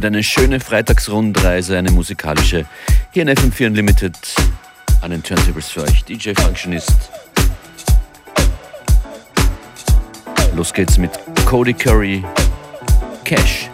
Wird eine schöne Freitagsrundreise, eine musikalische. Hier in FM4 Unlimited an den Turntables für euch. DJ Functionist. Los geht's mit Cody Curry, Cash.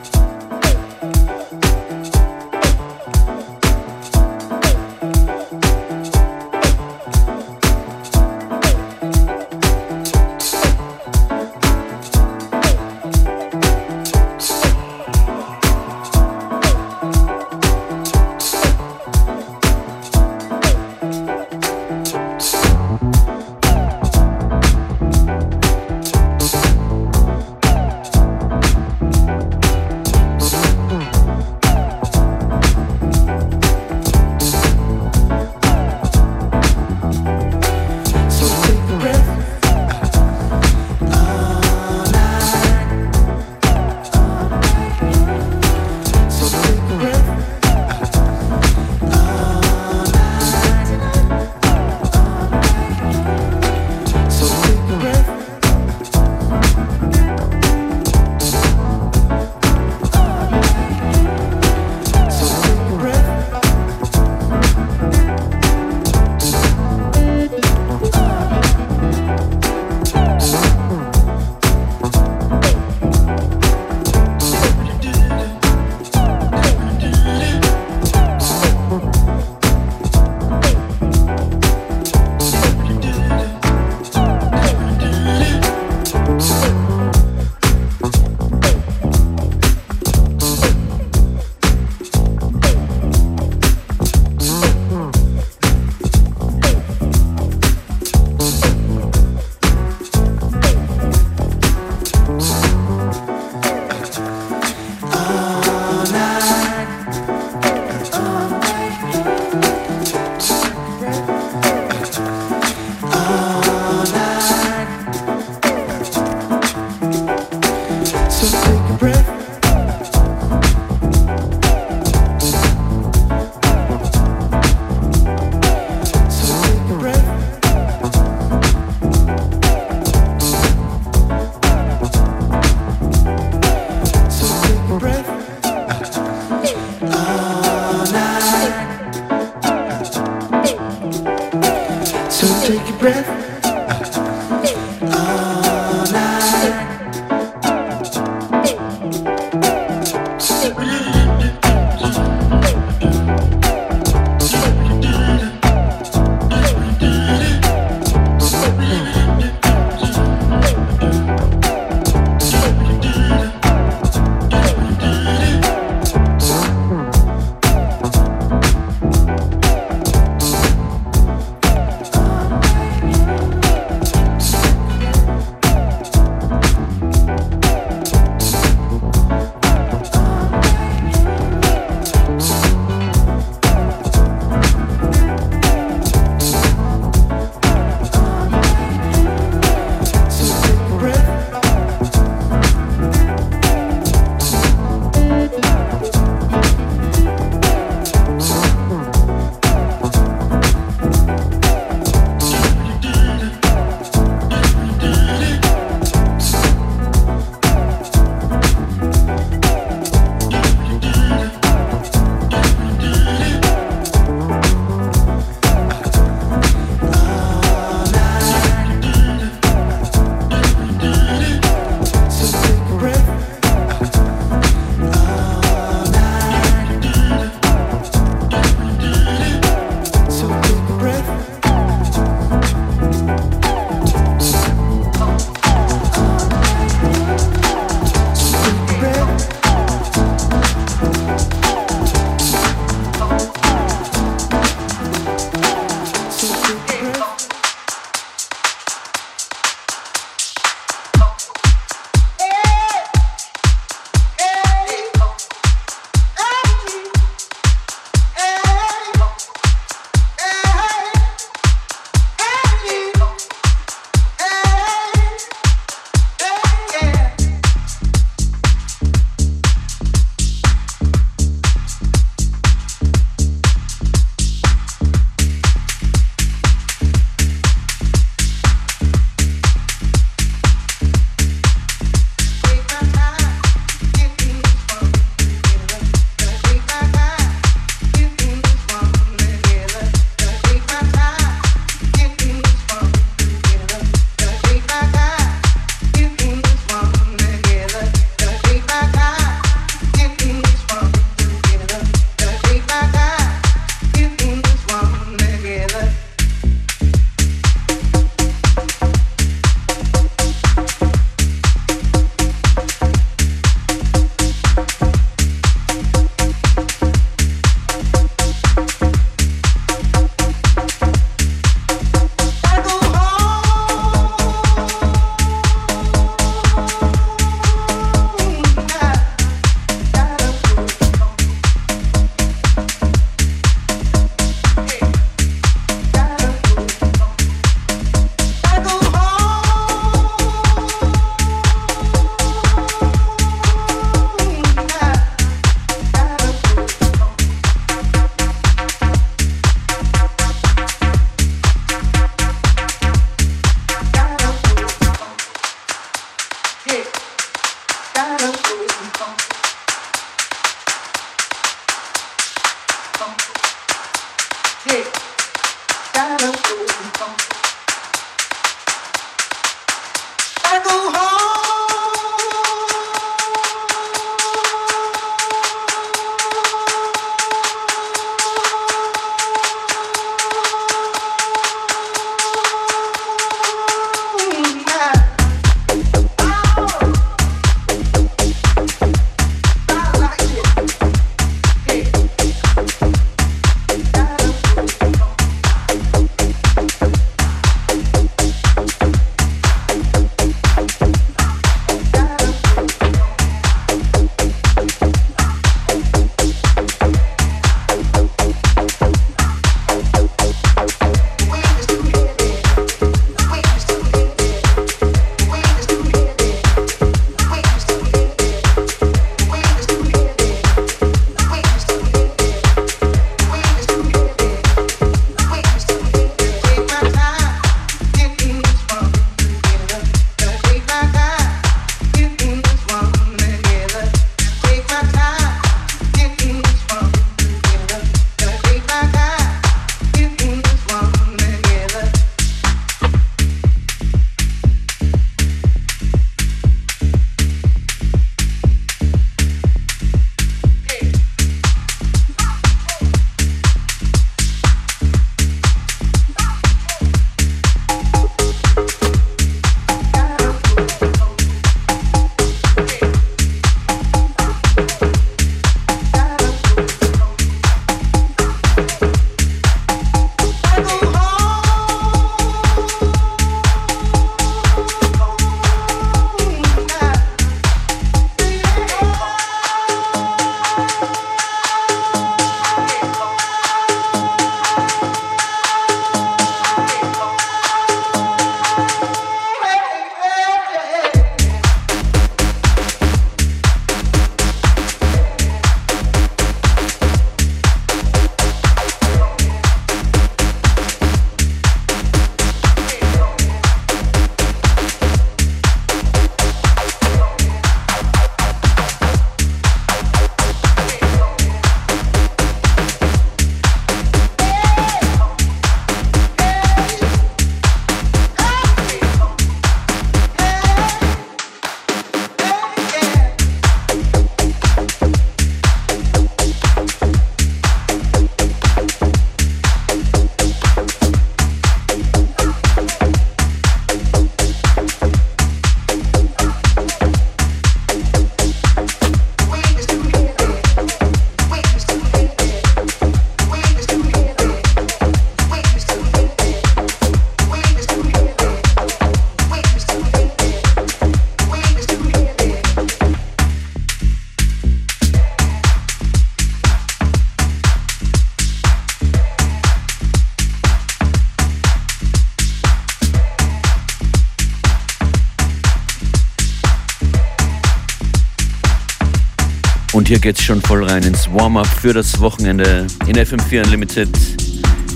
Hier geht's schon voll rein ins Warm-up für das Wochenende in FM4 Unlimited.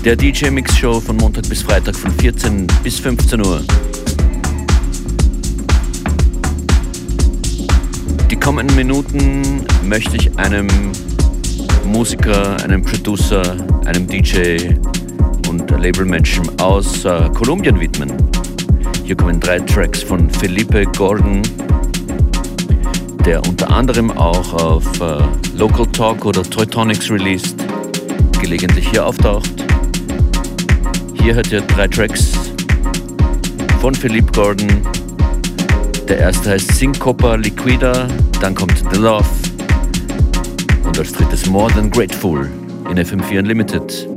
Der DJ Mix Show von Montag bis Freitag von 14 bis 15 Uhr. Die kommenden Minuten möchte ich einem Musiker, einem Producer, einem DJ und Labelmenschen aus äh, Kolumbien widmen. Hier kommen drei Tracks von Felipe Gordon, der unter anderem auch auf äh, Local Talk oder Teutonics released, gelegentlich hier auftaucht. Hier hört ihr drei Tracks von Philippe Gordon. Der erste heißt Syncopa Liquida, dann kommt The Love und als drittes More Than Grateful in FM4 Unlimited.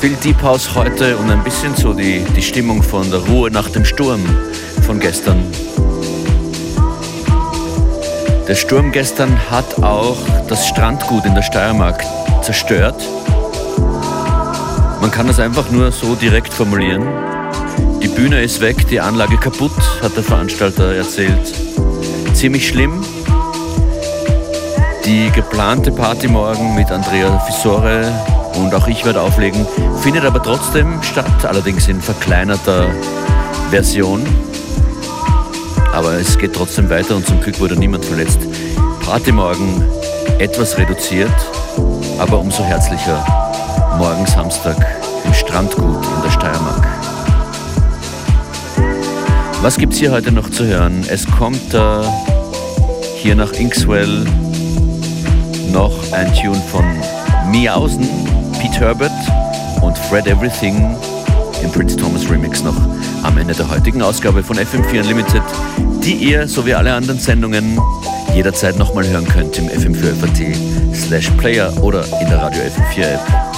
Viel Deep House heute und ein bisschen so die, die Stimmung von der Ruhe nach dem Sturm von gestern. Der Sturm gestern hat auch das Strandgut in der Steiermark zerstört. Man kann das einfach nur so direkt formulieren. Die Bühne ist weg, die Anlage kaputt, hat der Veranstalter erzählt. Ziemlich schlimm. Die geplante Party morgen mit Andrea Fissore und auch ich werde auflegen, findet aber trotzdem statt, allerdings in verkleinerter Version. Aber es geht trotzdem weiter und zum Glück wurde niemand verletzt. Party morgen etwas reduziert, aber umso herzlicher. Morgen Samstag im Strandgut in der Steiermark. Was gibt's hier heute noch zu hören? Es kommt äh, hier nach Inkswell noch ein Tune von Miausen, Pete Herbert und Fred Everything im Prince Thomas Remix noch am Ende der heutigen Ausgabe von FM4 Unlimited, die ihr, so wie alle anderen Sendungen, jederzeit nochmal hören könnt im FM4FAT slash Player oder in der Radio FM4 App.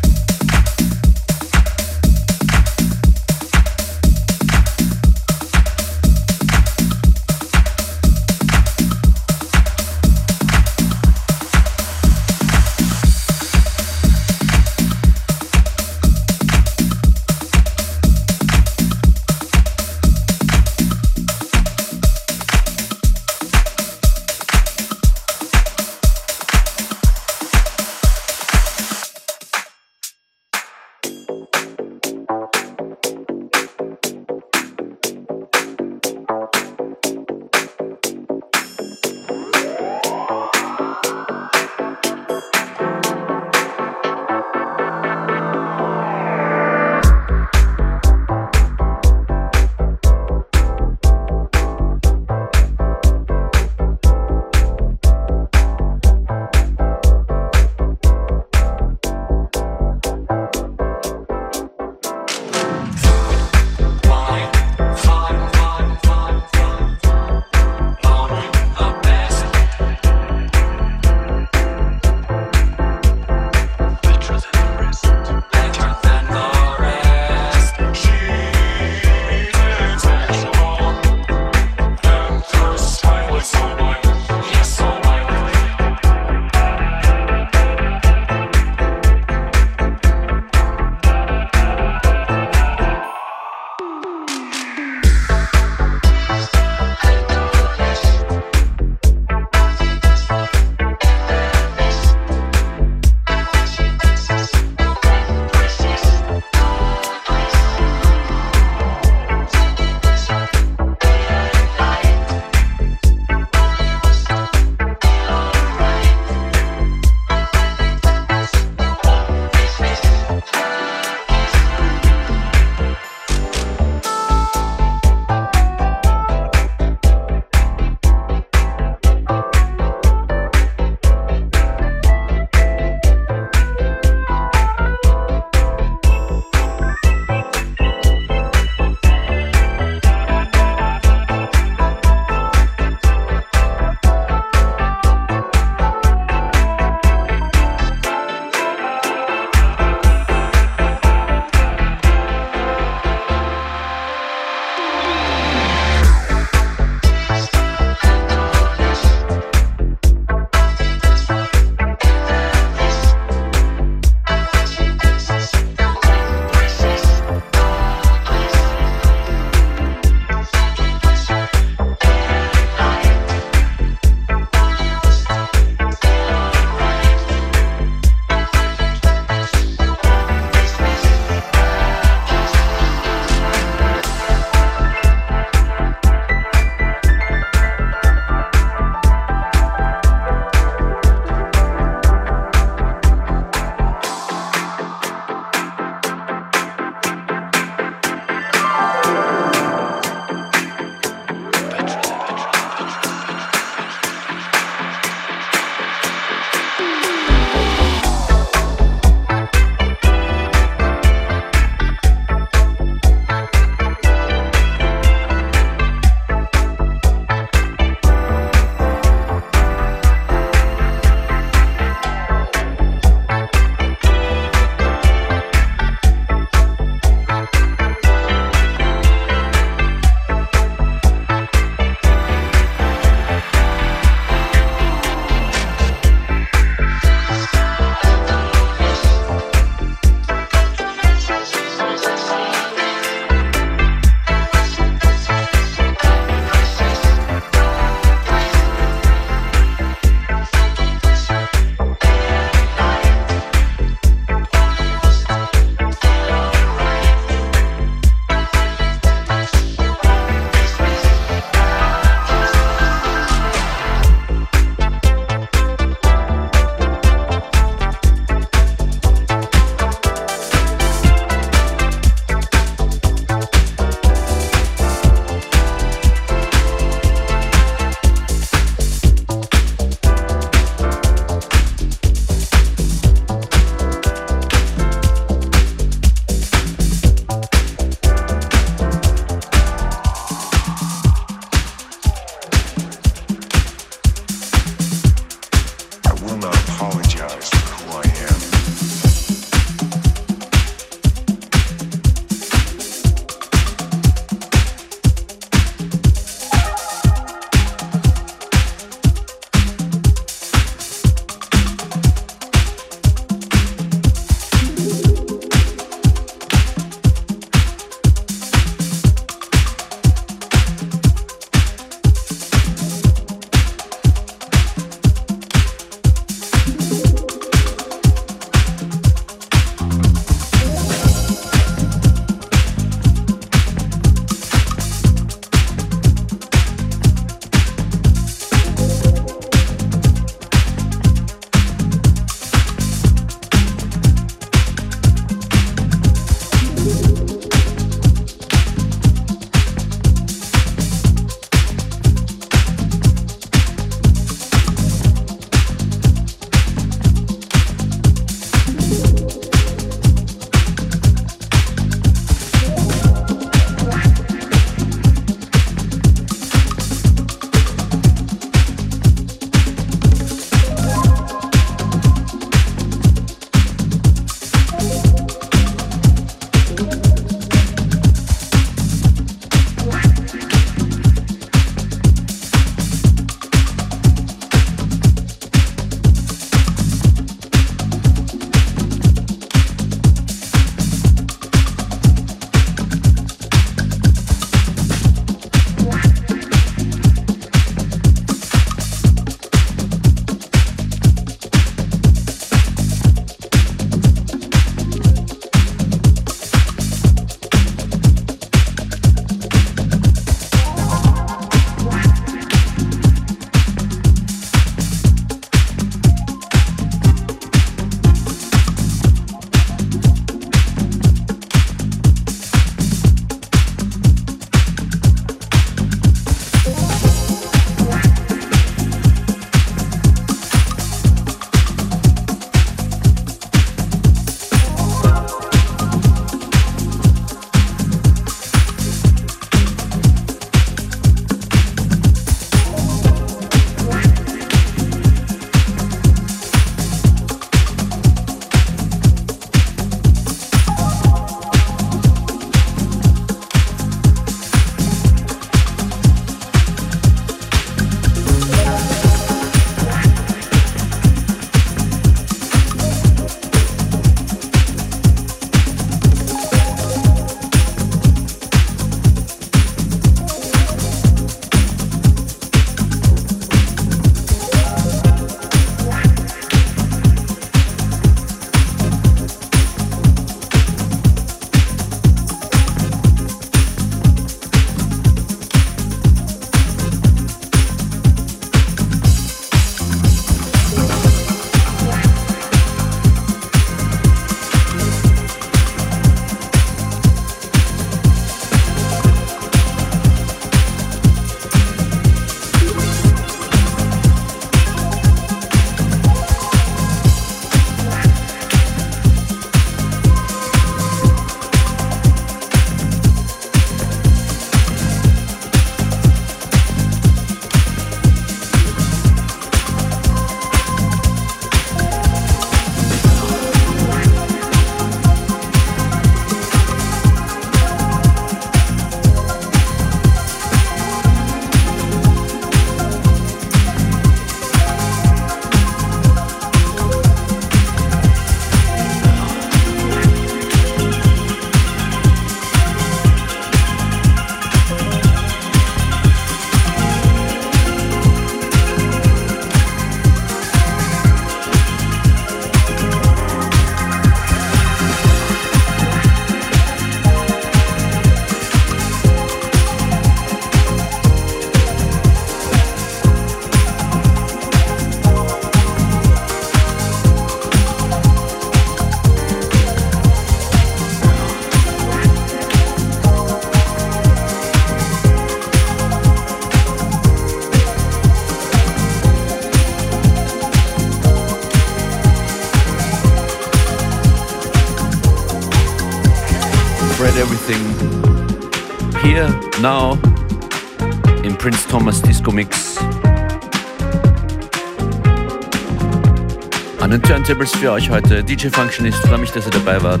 Turntables für euch heute DJ Functionist. Freue mich, dass ihr dabei wart.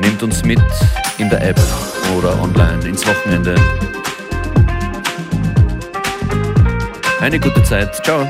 Nehmt uns mit in der App oder online ins Wochenende. Eine gute Zeit. Ciao.